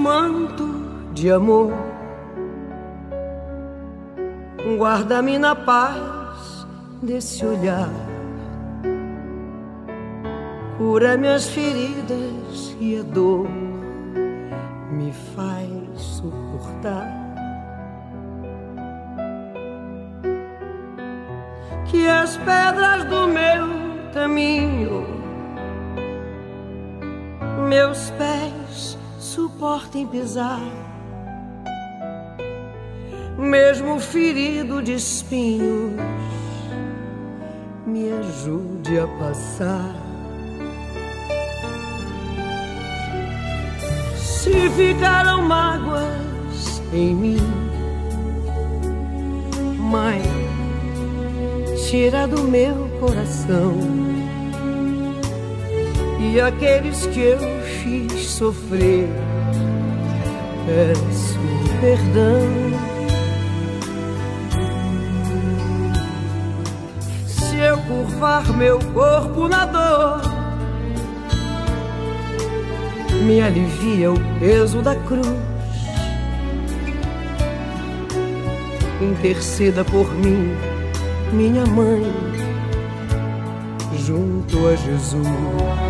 Manto de amor. Guarda-me na paz desse olhar. Cura minhas feridas e a dor me faz suportar. Que as pedras do meu caminho, meus pés suportem pisar, mesmo ferido de espinhos, me ajude a passar. Se ficaram mágoas em mim, Mãe, tira do meu coração e aqueles que eu fiz sofrer, peço perdão. Se eu curvar meu corpo na dor, me alivia o peso da cruz. Interceda por mim, minha mãe, junto a Jesus.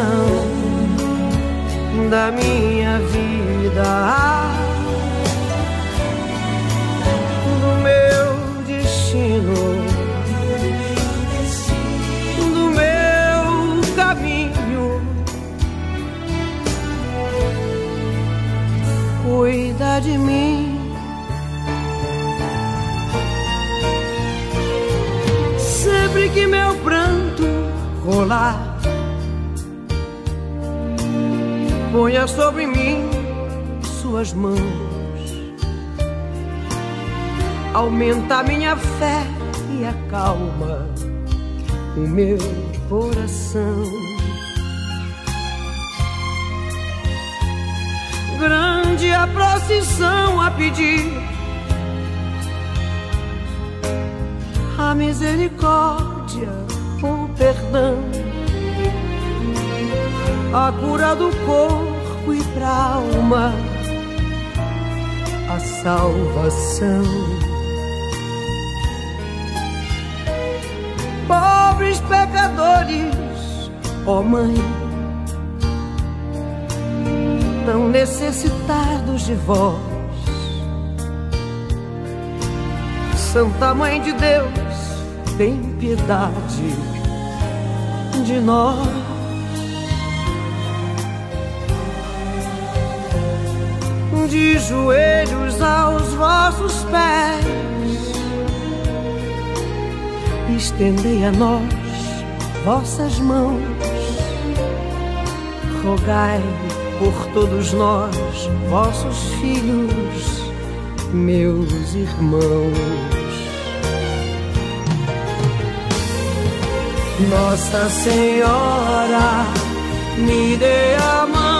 coração, da minha vida, do meu destino, do meu caminho. Cuida de mim. sempre que meu pranto rolar, ponha sobre mim suas mãos, aumenta minha fé e acalma o meu coração. Grande a procissão a pedir a misericórdia, o perdão, a cura do corpo e pra alma, a salvação. Pobres pecadores, ó oh Mãe, tão necessitados de vós. Santa Mãe de Deus, tem piedade de nós. De joelhos aos vossos pés, estendei a nós vossas mãos, rogai por todos nós, vossos filhos, meus irmãos. Nossa Senhora, me dê a mão,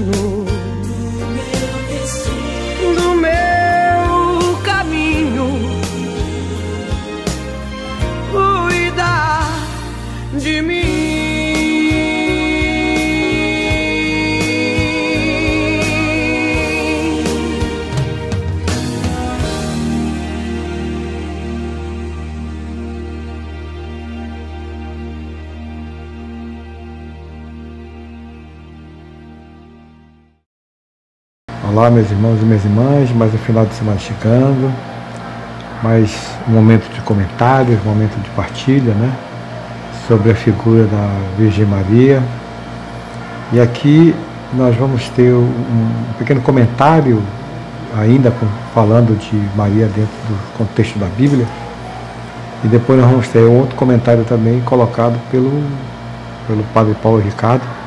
destino, Olá, meus irmãos e minhas irmãs, mais um final de semana chegando, mais um momento de comentários, um momento de partilha, né? Sobre a figura da Virgem Maria. E aqui nós vamos ter um pequeno comentário, ainda falando de Maria dentro do contexto da Bíblia. E depois nós vamos ter outro comentário também colocado pelo, pelo Padre Paulo Ricardo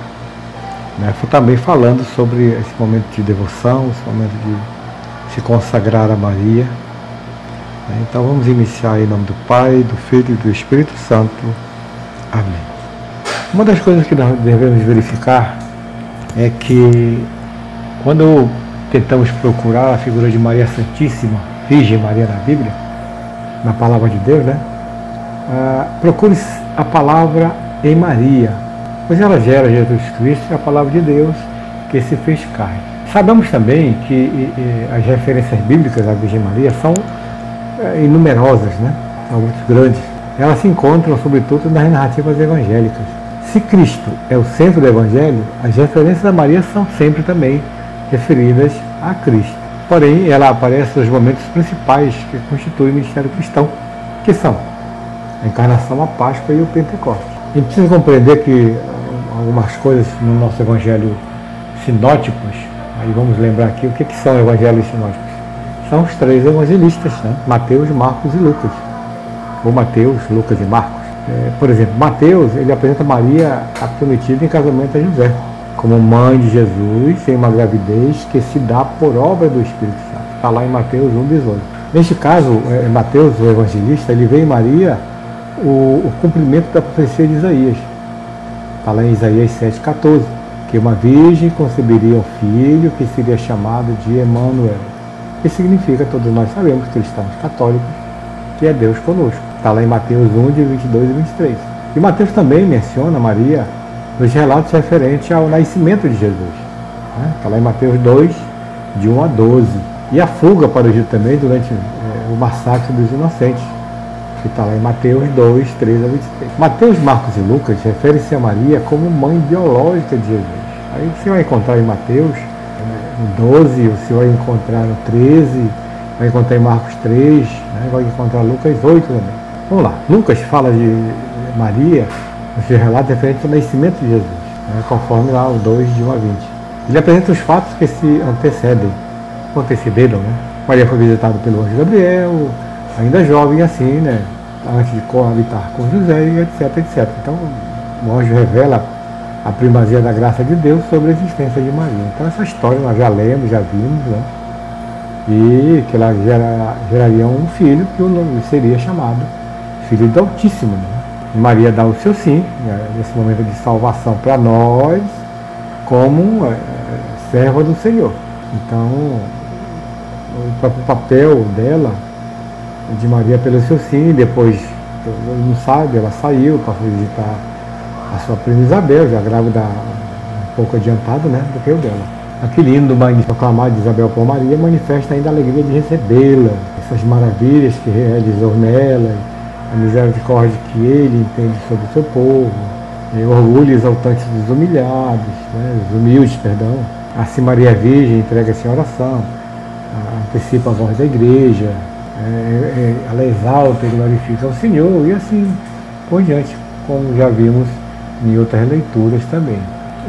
né? Foi também falando sobre esse momento de devoção, esse momento de se consagrar a Maria. Né? Então vamos iniciar em nome do Pai, do Filho e do Espírito Santo. Amém. Uma das coisas que nós devemos verificar é que quando tentamos procurar a figura de Maria Santíssima, Virgem Maria na Bíblia, na palavra de Deus, né? Ah, procure a palavra em Maria, pois ela gera Jesus Cristo, a palavra de Deus, que se fez carne. Sabemos também que e, e, as referências bíblicas à Virgem Maria são é, inumerosas, né? são muito grandes. Elas se encontram, sobretudo, nas narrativas evangélicas. Se Cristo é o centro do Evangelho, as referências a Maria são sempre também referidas a Cristo. Porém, ela aparece nos momentos principais que constituem o ministério cristão, que são a encarnação, a Páscoa e o Pentecostes. A gente precisa compreender que algumas coisas no nosso evangelho sinóticos. Aí vamos lembrar aqui o que, que são evangelhos sinóticos. São os três evangelistas, né? Mateus, Marcos e Lucas. Ou Mateus, Lucas e Marcos. É, por exemplo, Mateus, ele apresenta Maria a prometida em casamento a José, como mãe de Jesus em uma gravidez que se dá por obra do Espírito Santo. Está lá em Mateus 1,18. Neste caso, é, Mateus, o evangelista, ele vê em Maria o, o cumprimento da profecia de Isaías Está lá em Isaías 7,14, que uma virgem conceberia um filho que seria chamado de Emanuel. Que significa, todos nós sabemos, cristãos católicos, que é Deus conosco. Está lá em Mateus 1, de 22 e 23. E Mateus também menciona Maria nos relatos referentes ao nascimento de Jesus. Está né? Lá em Mateus 2, de 1 a 12. E a fuga para o Egito também durante é, o massacre dos inocentes que está lá em Mateus 2, 3 a 23. Mateus, Marcos e Lucas referem-se a Maria como mãe biológica de Jesus. Aí você vai encontrar em Mateus no 12, você vai encontrar no 13, vai encontrar em Marcos 3, né? vai encontrar Lucas 8 também. Vamos lá, Lucas fala de Maria no seu relato referente ao nascimento de Jesus, né? conforme lá o 2 de 1 a 20. Ele apresenta os fatos que se antecedem, antecederam, né? Maria foi visitada pelo anjo Gabriel, ainda jovem assim, né? Antes de coabitar com José e etc, etc. Então o anjo revela a primazia da graça de Deus sobre a existência de Maria. Então essa história nós já lemos, já vimos, né? E que ela gera, geraria um filho que o nome seria chamado Filho do Altíssimo. Né? Maria dá o seu sim, né? nesse momento de salvação para nós, como é, serva do Senhor. Então, o papel dela de Maria pelo seu sim, depois, não sabe, ela saiu para visitar a sua prima Isabel, já grávida um pouco adiantada né, do que o dela. Aquele hino do proclamar de Isabel por Maria manifesta ainda a alegria de recebê-la, essas maravilhas que realizou nela, a misericórdia que ele entende sobre o seu povo, o orgulho exaltante dos humilhados, né, dos humildes, perdão. Assim Maria Virgem entrega-se em oração, antecipa a voz da igreja, é, é, ela exalta e glorifica o Senhor, e assim por diante, como já vimos em outras leituras também.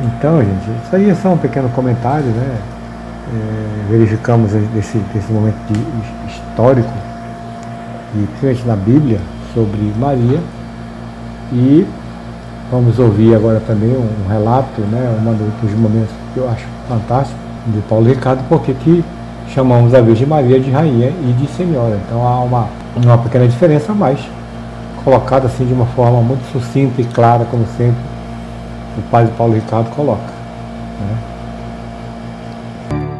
Então, gente, isso aí é só um pequeno comentário, né? É, verificamos esse, esse momento de, histórico, e principalmente na Bíblia, sobre Maria, e vamos ouvir agora também um relato, né? Um dos momentos que eu acho fantástico, de Paulo Ricardo, porque que chamamos a Virgem Maria de Rainha e de Senhora. Então há uma, uma pequena diferença, mas colocada assim de uma forma muito sucinta e clara, como sempre o Padre Paulo Ricardo coloca. Né?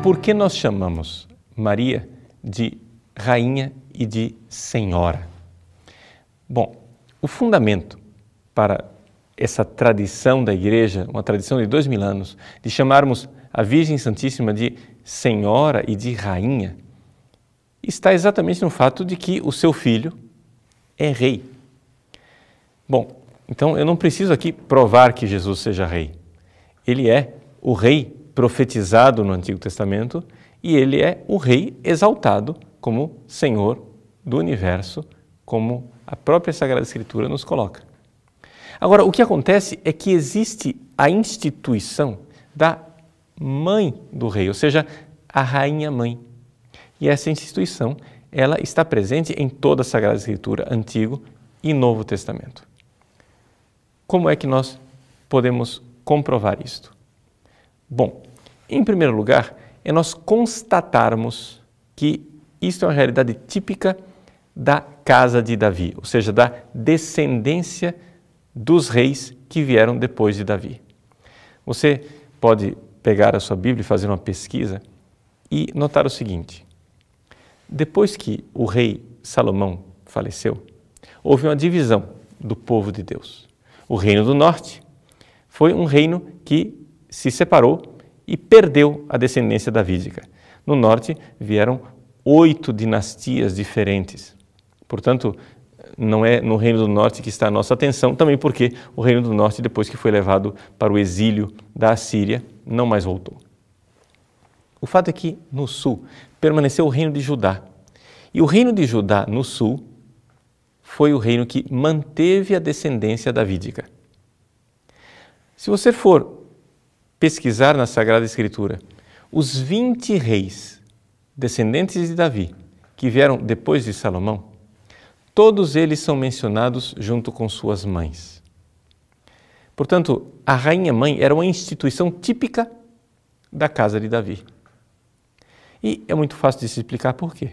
Por que nós chamamos Maria de Rainha e de Senhora? Bom, o fundamento para essa tradição da Igreja, uma tradição de dois mil anos, de chamarmos a Virgem Santíssima de Senhora e de Rainha, está exatamente no fato de que o seu filho é rei. Bom, então eu não preciso aqui provar que Jesus seja rei. Ele é o rei profetizado no Antigo Testamento e ele é o rei exaltado como Senhor do universo, como a própria Sagrada Escritura nos coloca. Agora, o que acontece é que existe a instituição da mãe do rei, ou seja, a rainha mãe. E essa instituição, ela está presente em toda a Sagrada Escritura, Antigo e Novo Testamento. Como é que nós podemos comprovar isto? Bom, em primeiro lugar, é nós constatarmos que isto é uma realidade típica da casa de Davi, ou seja, da descendência dos reis que vieram depois de Davi. Você pode pegar a sua Bíblia e fazer uma pesquisa e notar o seguinte: depois que o rei Salomão faleceu, houve uma divisão do povo de Deus. O reino do norte foi um reino que se separou e perdeu a descendência davídica. No norte vieram oito dinastias diferentes. Portanto, não é no Reino do Norte que está a nossa atenção, também porque o Reino do Norte, depois que foi levado para o exílio da Assíria, não mais voltou. O fato é que no sul permaneceu o Reino de Judá. E o Reino de Judá no sul foi o reino que manteve a descendência davídica. Se você for pesquisar na Sagrada Escritura os 20 reis descendentes de Davi que vieram depois de Salomão, todos eles são mencionados junto com suas mães. Portanto, a rainha mãe era uma instituição típica da casa de Davi. E é muito fácil de se explicar por quê.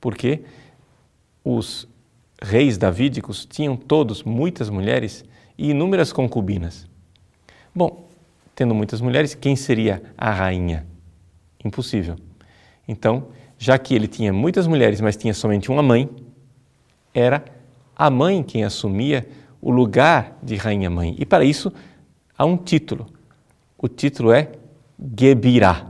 Porque os reis davídicos tinham todos muitas mulheres e inúmeras concubinas. Bom, tendo muitas mulheres, quem seria a rainha? Impossível. Então, já que ele tinha muitas mulheres, mas tinha somente uma mãe, era a mãe quem assumia o lugar de rainha-mãe. E para isso há um título. O título é Gebirá.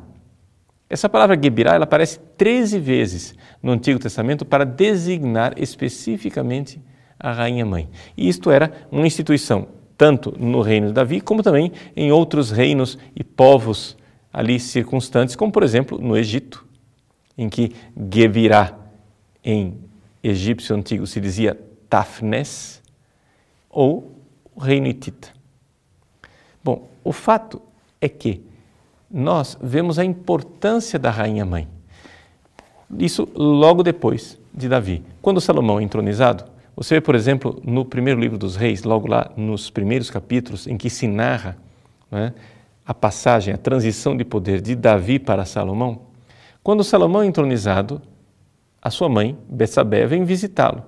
Essa palavra Gebirá ela aparece 13 vezes no Antigo Testamento para designar especificamente a rainha-mãe. E isto era uma instituição tanto no reino de Davi como também em outros reinos e povos ali circunstantes, como por exemplo no Egito, em que Gebirá em egípcio antigo se dizia Tafnes, ou reino hitita. Bom, o fato é que nós vemos a importância da rainha mãe. Isso logo depois de Davi. Quando Salomão é entronizado, você vê, por exemplo, no primeiro livro dos reis, logo lá nos primeiros capítulos, em que se narra né, a passagem, a transição de poder de Davi para Salomão. Quando Salomão é entronizado, a sua mãe, Betsabé, vem visitá-lo.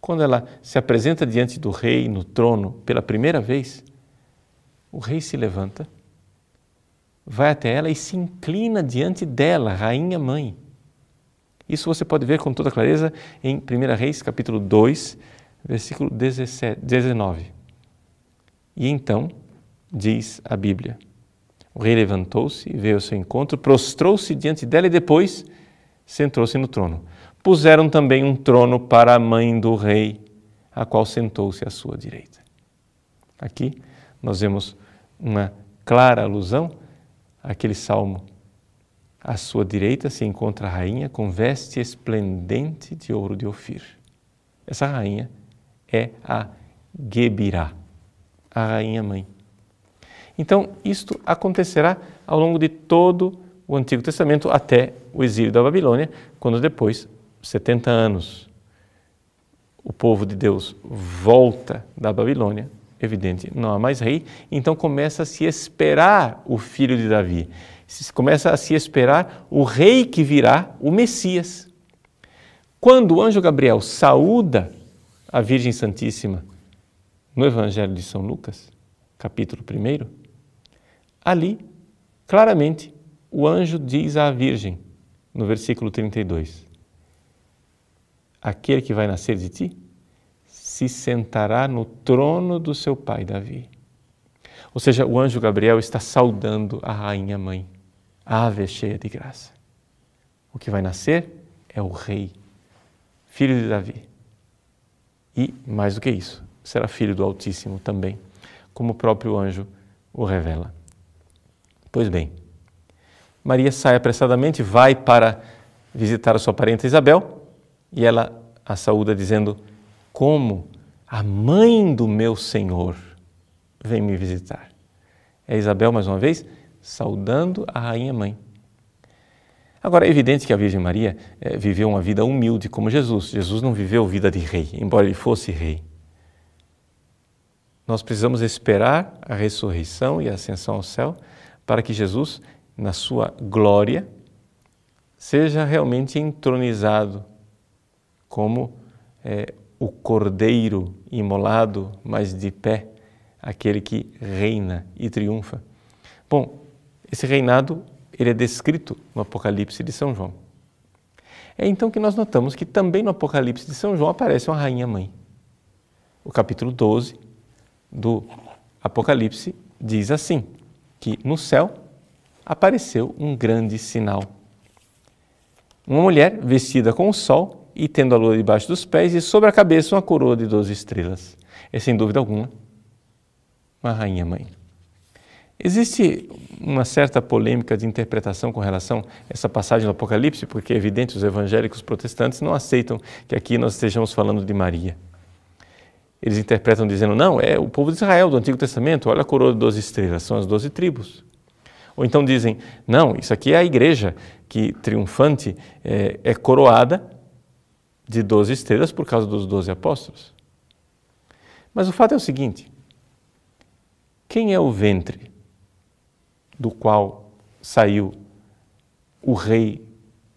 Quando ela se apresenta diante do rei no trono pela primeira vez, o rei se levanta, vai até ela e se inclina diante dela, rainha mãe. Isso você pode ver com toda clareza em 1 Reis, capítulo 2, versículo 17, 19. E então, diz a Bíblia, o rei levantou-se, veio ao seu encontro, prostrou-se diante dela e depois sentou-se no trono. Puseram também um trono para a mãe do rei, a qual sentou-se à sua direita. Aqui nós vemos uma clara alusão àquele salmo. À sua direita se encontra a rainha com veste esplendente de ouro de Ofir. Essa rainha é a Gebirá, a rainha mãe. Então, isto acontecerá ao longo de todo o Antigo Testamento até o exílio da Babilônia, quando depois, 70 anos, o povo de Deus volta da Babilônia, evidente, não há mais rei, então começa a se esperar o filho de Davi, começa a se esperar o rei que virá, o Messias. Quando o anjo Gabriel saúda a Virgem Santíssima no Evangelho de São Lucas, capítulo 1, ali, claramente, o anjo diz à Virgem: no versículo 32. Aquele que vai nascer de ti se sentará no trono do seu pai Davi. Ou seja, o anjo Gabriel está saudando a rainha mãe, a ave cheia de graça. O que vai nascer é o rei, filho de Davi. E, mais do que isso, será filho do Altíssimo também, como o próprio anjo o revela. Pois bem, Maria sai apressadamente, vai para visitar a sua parente Isabel e ela a saúda dizendo: Como a mãe do meu Senhor vem me visitar. É Isabel, mais uma vez, saudando a rainha mãe. Agora, é evidente que a Virgem Maria é, viveu uma vida humilde como Jesus. Jesus não viveu vida de rei, embora ele fosse rei. Nós precisamos esperar a ressurreição e a ascensão ao céu para que Jesus, na sua glória, seja realmente entronizado como é, o cordeiro imolado, mas de pé, aquele que reina e triunfa. Bom, esse reinado ele é descrito no Apocalipse de São João. É então que nós notamos que também no Apocalipse de São João aparece uma rainha mãe. O capítulo 12 do Apocalipse diz assim: que no céu apareceu um grande sinal. Uma mulher vestida com o sol e tendo a lua debaixo dos pés e sobre a cabeça uma coroa de doze estrelas. É sem dúvida alguma uma rainha mãe. Existe uma certa polêmica de interpretação com relação a essa passagem do Apocalipse, porque é evidente os evangélicos protestantes não aceitam que aqui nós estejamos falando de Maria. Eles interpretam dizendo, não, é o povo de Israel do Antigo Testamento, olha a coroa de 12 estrelas, são as 12 tribos. Ou então dizem, não, isso aqui é a igreja que triunfante é, é coroada de 12 estrelas por causa dos 12 apóstolos. Mas o fato é o seguinte: quem é o ventre do qual saiu o rei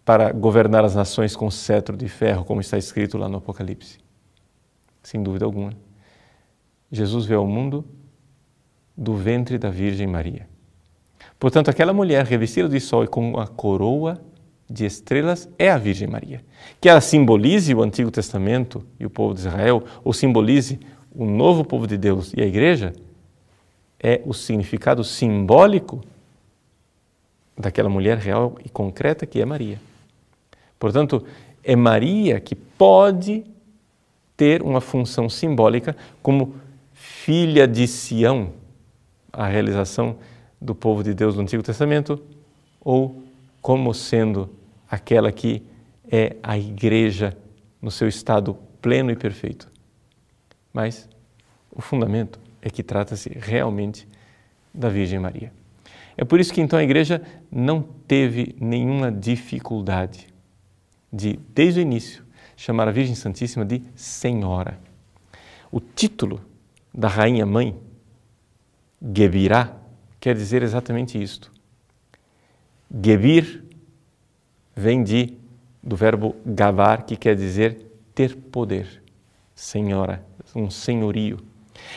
para governar as nações com cetro de ferro, como está escrito lá no Apocalipse. Sem dúvida alguma. Jesus veio ao mundo do ventre da Virgem Maria. Portanto, aquela mulher revestida de sol e com a coroa de estrelas é a Virgem Maria. Que ela simbolize o Antigo Testamento e o povo de Israel, ou simbolize o novo povo de Deus e a igreja, é o significado simbólico daquela mulher real e concreta que é Maria. Portanto, é Maria que pode ter uma função simbólica como filha de Sião, a realização do povo de Deus no Antigo Testamento, ou como sendo aquela que é a igreja no seu estado pleno e perfeito. Mas o fundamento é que trata-se realmente da Virgem Maria. É por isso que então a igreja não teve nenhuma dificuldade de, desde o início, chamar a Virgem Santíssima de Senhora. O título da Rainha Mãe, Gebirá, quer dizer exatamente isto. Gebir vem de, do verbo gavar, que quer dizer ter poder. Senhora, um senhorio.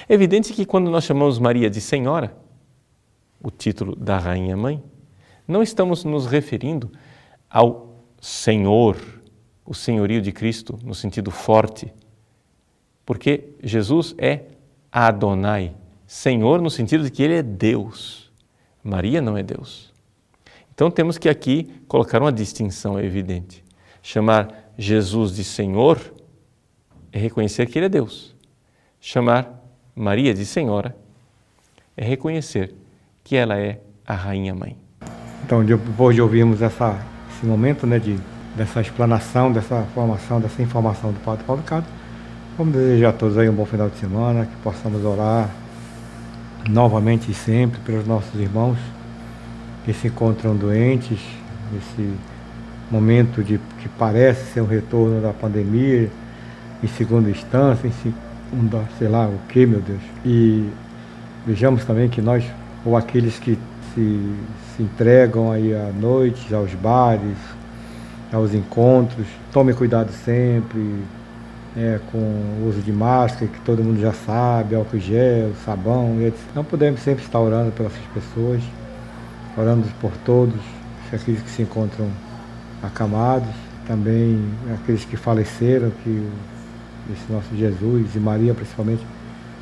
É evidente que quando nós chamamos Maria de Senhora, o título da Rainha Mãe, não estamos nos referindo ao Senhor, o senhorio de Cristo no sentido forte, porque Jesus é Adonai, Senhor no sentido de que Ele é Deus. Maria não é Deus. Então temos que aqui colocar uma distinção evidente. Chamar Jesus de Senhor é reconhecer que Ele é Deus. Chamar Maria de Senhora é reconhecer que ela é a Rainha Mãe. Então, depois de ouvirmos essa, esse momento né, de, dessa explanação, dessa formação, dessa informação do Padre Paulo Cado, vamos desejar a todos aí um bom final de semana, que possamos orar novamente e sempre pelos nossos irmãos que se encontram doentes, nesse momento de que parece ser um retorno da pandemia, em segunda instância, em segunda, sei lá o que, meu Deus. E vejamos também que nós ou aqueles que se, se entregam aí à noite, aos bares, aos encontros. Tome cuidado sempre é, com o uso de máscara, que todo mundo já sabe, álcool gel, sabão, etc. Não podemos sempre estar orando pelas pessoas, orando por todos, aqueles que se encontram acamados, também aqueles que faleceram, que esse nosso Jesus e Maria principalmente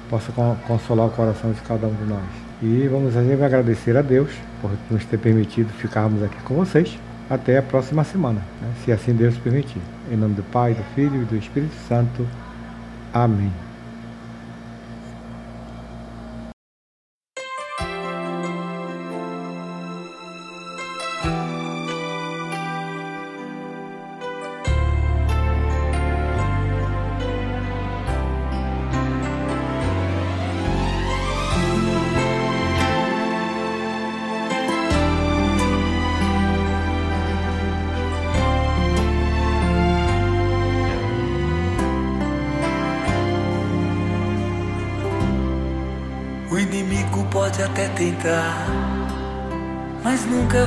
possa consolar o coração de cada um de nós. E vamos agradecer a Deus por nos ter permitido ficarmos aqui com vocês. Até a próxima semana, né? se assim Deus permitir. Em nome do Pai, do Filho e do Espírito Santo. Amém.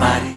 Body.